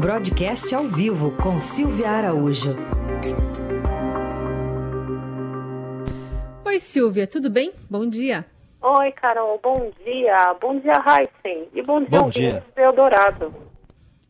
Broadcast ao vivo com Silvia Araújo. Oi, Silvia, tudo bem? Bom dia. Oi, Carol, bom dia. Bom dia, Heisen. E bom dia, bom dia. Eldorado.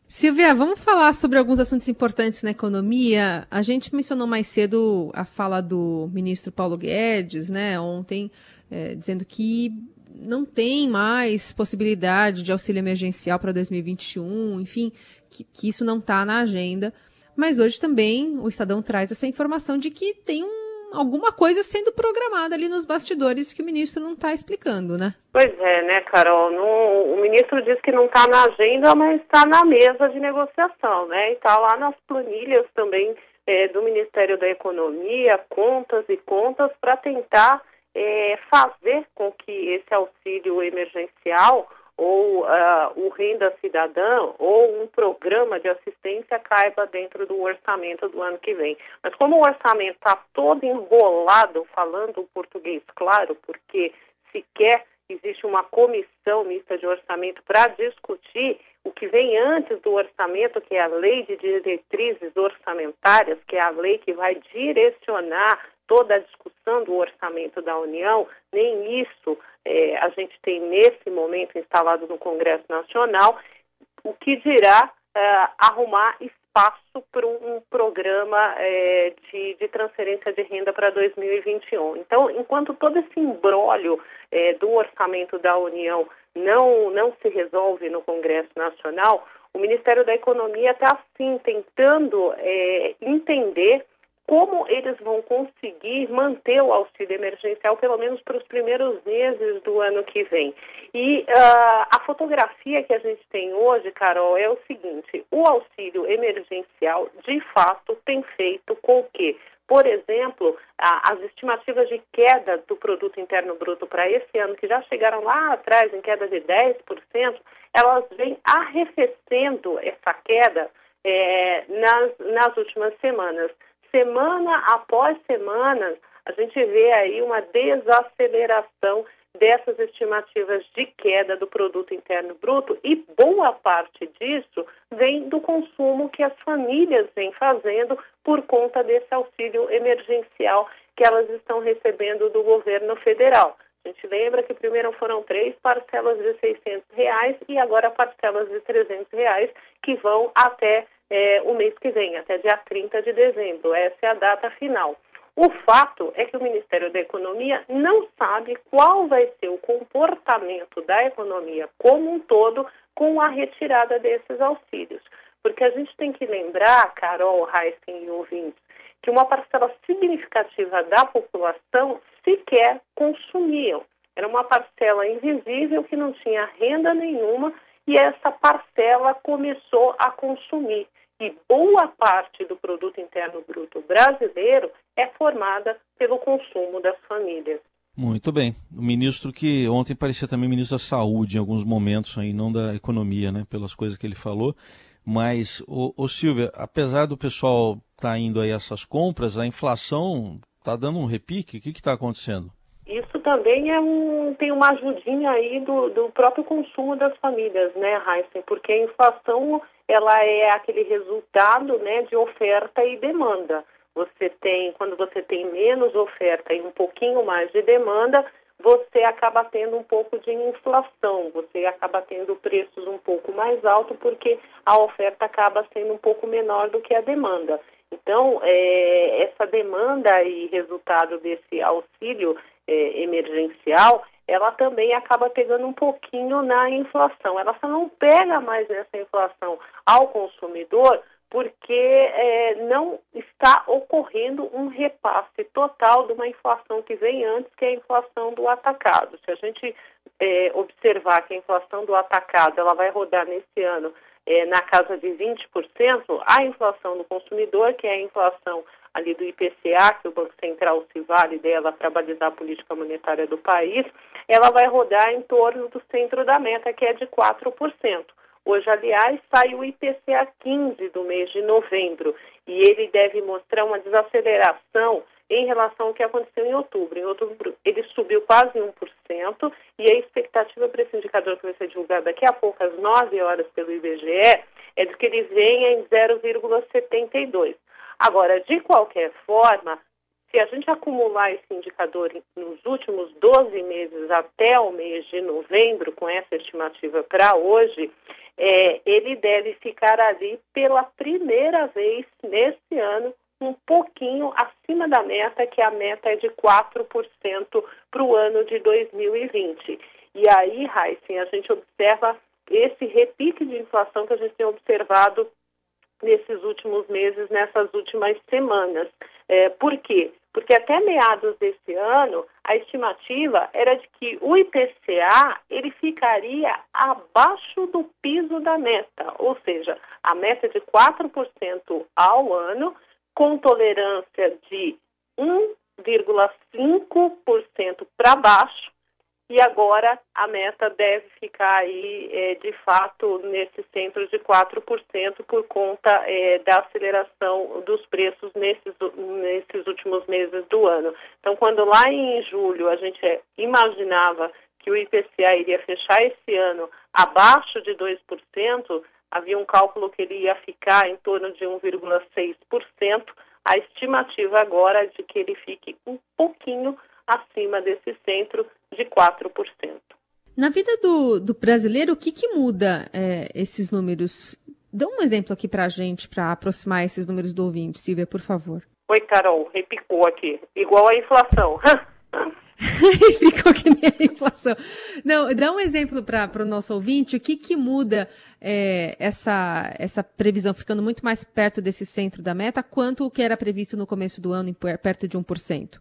Silvia, vamos falar sobre alguns assuntos importantes na economia. A gente mencionou mais cedo a fala do ministro Paulo Guedes, né, ontem, é, dizendo que não tem mais possibilidade de auxílio emergencial para 2021, enfim, que, que isso não está na agenda. Mas hoje também o Estadão traz essa informação de que tem um alguma coisa sendo programada ali nos bastidores que o ministro não está explicando, né? Pois é, né, Carol? O ministro diz que não está na agenda, mas está na mesa de negociação, né? E está lá nas planilhas também é, do Ministério da Economia, contas e contas para tentar é, fazer com que esse auxílio emergencial ou uh, o Renda Cidadã ou um programa de assistência caiba dentro do orçamento do ano que vem. Mas como o orçamento está todo enrolado, falando o português claro, porque sequer existe uma comissão mista de orçamento para discutir o que vem antes do orçamento, que é a lei de diretrizes orçamentárias, que é a lei que vai direcionar toda a discussão do orçamento da União, nem isso é, a gente tem nesse momento instalado no Congresso Nacional, o que dirá é, arrumar espaço para um programa é, de, de, transferência de renda para 2021. Então, enquanto todo esse embrólio é, do orçamento da União não, não se resolve no Congresso Nacional, o Ministério da Economia está, sim, tentando é, entender como eles vão conseguir manter o auxílio emergencial pelo menos para os primeiros meses do ano que vem. E uh, a fotografia que a gente tem hoje, Carol, é o seguinte: o auxílio emergencial, de fato, tem feito com que por exemplo, as estimativas de queda do produto interno bruto para esse ano, que já chegaram lá atrás em queda de 10%, elas vêm arrefecendo essa queda é, nas, nas últimas semanas semana após semana, a gente vê aí uma desaceleração dessas estimativas de queda do produto interno bruto e boa parte disso vem do consumo que as famílias vêm fazendo por conta desse auxílio emergencial que elas estão recebendo do governo federal. A gente lembra que primeiro foram três parcelas de 600 reais e agora parcelas de 300 reais que vão até é, o mês que vem, até dia 30 de dezembro. Essa é a data final. O fato é que o Ministério da Economia não sabe qual vai ser o comportamento da economia como um todo com a retirada desses auxílios. Porque a gente tem que lembrar, Carol, Heisen e ouvintes, que uma parcela significativa da população sequer consumiam. Era uma parcela invisível que não tinha renda nenhuma e essa parcela começou a consumir e boa parte do produto interno bruto brasileiro é formada pelo consumo das famílias. Muito bem. O ministro que ontem parecia também ministro da Saúde em alguns momentos, aí, não da economia, né, pelas coisas que ele falou. Mas, o, o Silvia, apesar do pessoal estar tá indo aí essas compras, a inflação está dando um repique? O que está acontecendo? Isso também é um, tem uma ajudinha aí do, do próprio consumo das famílias, né, Heisen? Porque a inflação ela é aquele resultado né, de oferta e demanda. Você tem, quando você tem menos oferta e um pouquinho mais de demanda, você acaba tendo um pouco de inflação, você acaba tendo preços um pouco mais altos porque a oferta acaba sendo um pouco menor do que a demanda. Então, é, essa demanda e resultado desse auxílio é, emergencial, ela também acaba pegando um pouquinho na inflação. Ela só não pega mais nessa inflação ao consumidor porque é, não está ocorrendo um repasse total de uma inflação que vem antes, que é a inflação do atacado. Se a gente é, observar que a inflação do atacado ela vai rodar nesse ano é, na casa de 20%, a inflação do consumidor, que é a inflação ali do IPCA, que o Banco Central se vale dela para balizar a política monetária do país, ela vai rodar em torno do centro da meta, que é de 4%. Hoje, aliás, sai o IPCA 15 do mês de novembro e ele deve mostrar uma desaceleração em relação ao que aconteceu em outubro. Em outubro, ele subiu quase 1% e a expectativa para esse indicador que vai ser divulgado daqui a pouco, às 9 horas, pelo IBGE, é de que ele venha em 0,72. Agora, de qualquer forma, se a gente acumular esse indicador nos últimos 12 meses até o mês de novembro, com essa estimativa para hoje, é, ele deve ficar ali pela primeira vez nesse ano um pouquinho acima da meta, que a meta é de 4% para o ano de 2020. E aí, Heisen, a gente observa esse repique de inflação que a gente tem observado nesses últimos meses, nessas últimas semanas. É, por quê? Porque até meados desse ano, a estimativa era de que o IPCA ele ficaria abaixo do piso da meta, ou seja, a meta de 4% ao ano, com tolerância de 1,5% para baixo, e agora a meta deve ficar aí, é, de fato, nesse centro de 4% por conta é, da aceleração dos preços nesses, nesses últimos meses do ano. Então, quando lá em julho a gente é, imaginava que o IPCA iria fechar esse ano abaixo de 2%, havia um cálculo que ele ia ficar em torno de 1,6%. A estimativa agora é de que ele fique um pouquinho acima desse centro de 4%. Na vida do, do brasileiro, o que, que muda é, esses números? Dá um exemplo aqui para a gente, para aproximar esses números do ouvinte, Silvia, por favor. Oi, Carol, repicou aqui. Igual a inflação. Ficou que nem a inflação. Não, dá um exemplo para o nosso ouvinte, o que, que muda é, essa, essa previsão ficando muito mais perto desse centro da meta, quanto o que era previsto no começo do ano, perto de 1%?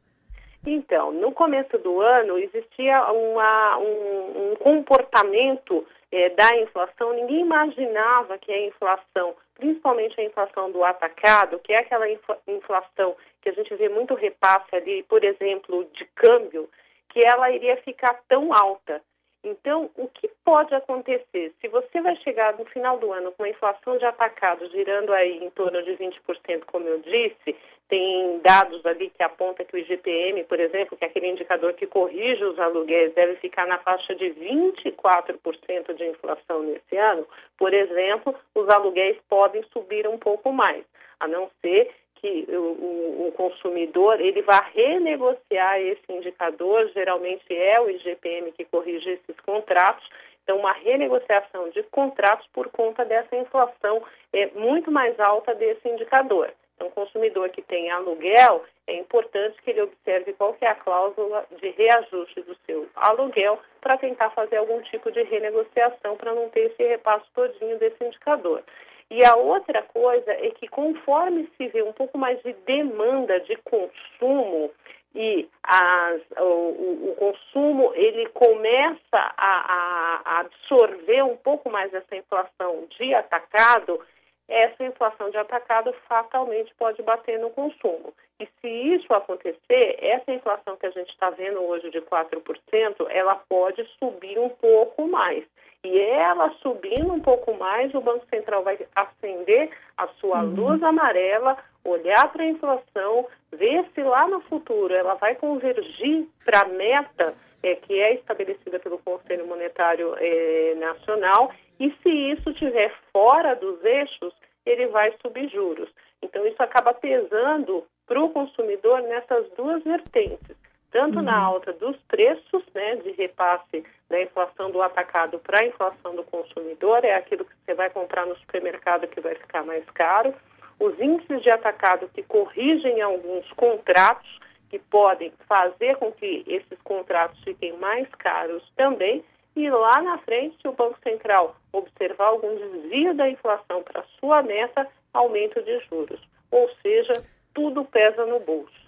Então, no começo do ano existia uma, um, um comportamento é, da inflação, ninguém imaginava que a inflação, principalmente a inflação do atacado, que é aquela inflação que a gente vê muito repasse ali, por exemplo, de câmbio, que ela iria ficar tão alta. Então, o que pode acontecer? Se você vai chegar no final do ano com uma inflação de atacado girando aí em torno de 20%, como eu disse, tem dados ali que apontam que o IGPM, por exemplo, que é aquele indicador que corrige os aluguéis, deve ficar na faixa de 24% de inflação nesse ano. Por exemplo, os aluguéis podem subir um pouco mais, a não ser que o, o, consumidor ele vai renegociar esse indicador, geralmente é o IGPM que corrige esses contratos, então uma renegociação de contratos por conta dessa inflação é muito mais alta desse indicador. Então, consumidor que tem aluguel, é importante que ele observe qual é a cláusula de reajuste do seu aluguel para tentar fazer algum tipo de renegociação para não ter esse repasso todinho desse indicador. E a outra coisa é que conforme se vê um pouco mais de demanda de consumo e as, o, o, consumo ele começa a, a, absorver um pouco mais essa inflação de atacado, essa inflação de atacado fatalmente pode bater no consumo. E se isso acontecer, essa inflação que a gente está vendo hoje de 4%, ela pode subir um pouco mais. E ela subindo um pouco mais, o Banco Central vai acender a sua uhum. luz amarela, olhar para a inflação, ver se lá no futuro ela vai convergir para a meta é, que é estabelecida pelo Conselho Monetário é, Nacional e se isso estiver fora dos eixos, ele vai subir juros. Então, isso acaba pesando para o consumidor nessas duas vertentes tanto uhum. na alta dos preços, né, de repasse da inflação do atacado para a inflação do consumidor, é aquilo que você vai comprar no supermercado que vai ficar mais caro, os índices de atacado que corrigem alguns contratos, que podem fazer com que esses contratos fiquem mais caros também, e lá na frente, se o Banco Central observar algum desvio da inflação para sua meta, aumento de juros. Ou seja, tudo pesa no bolso.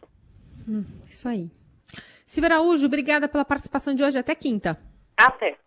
Hum, isso aí. Silvia Araújo, obrigada pela participação de hoje. Até quinta. Até.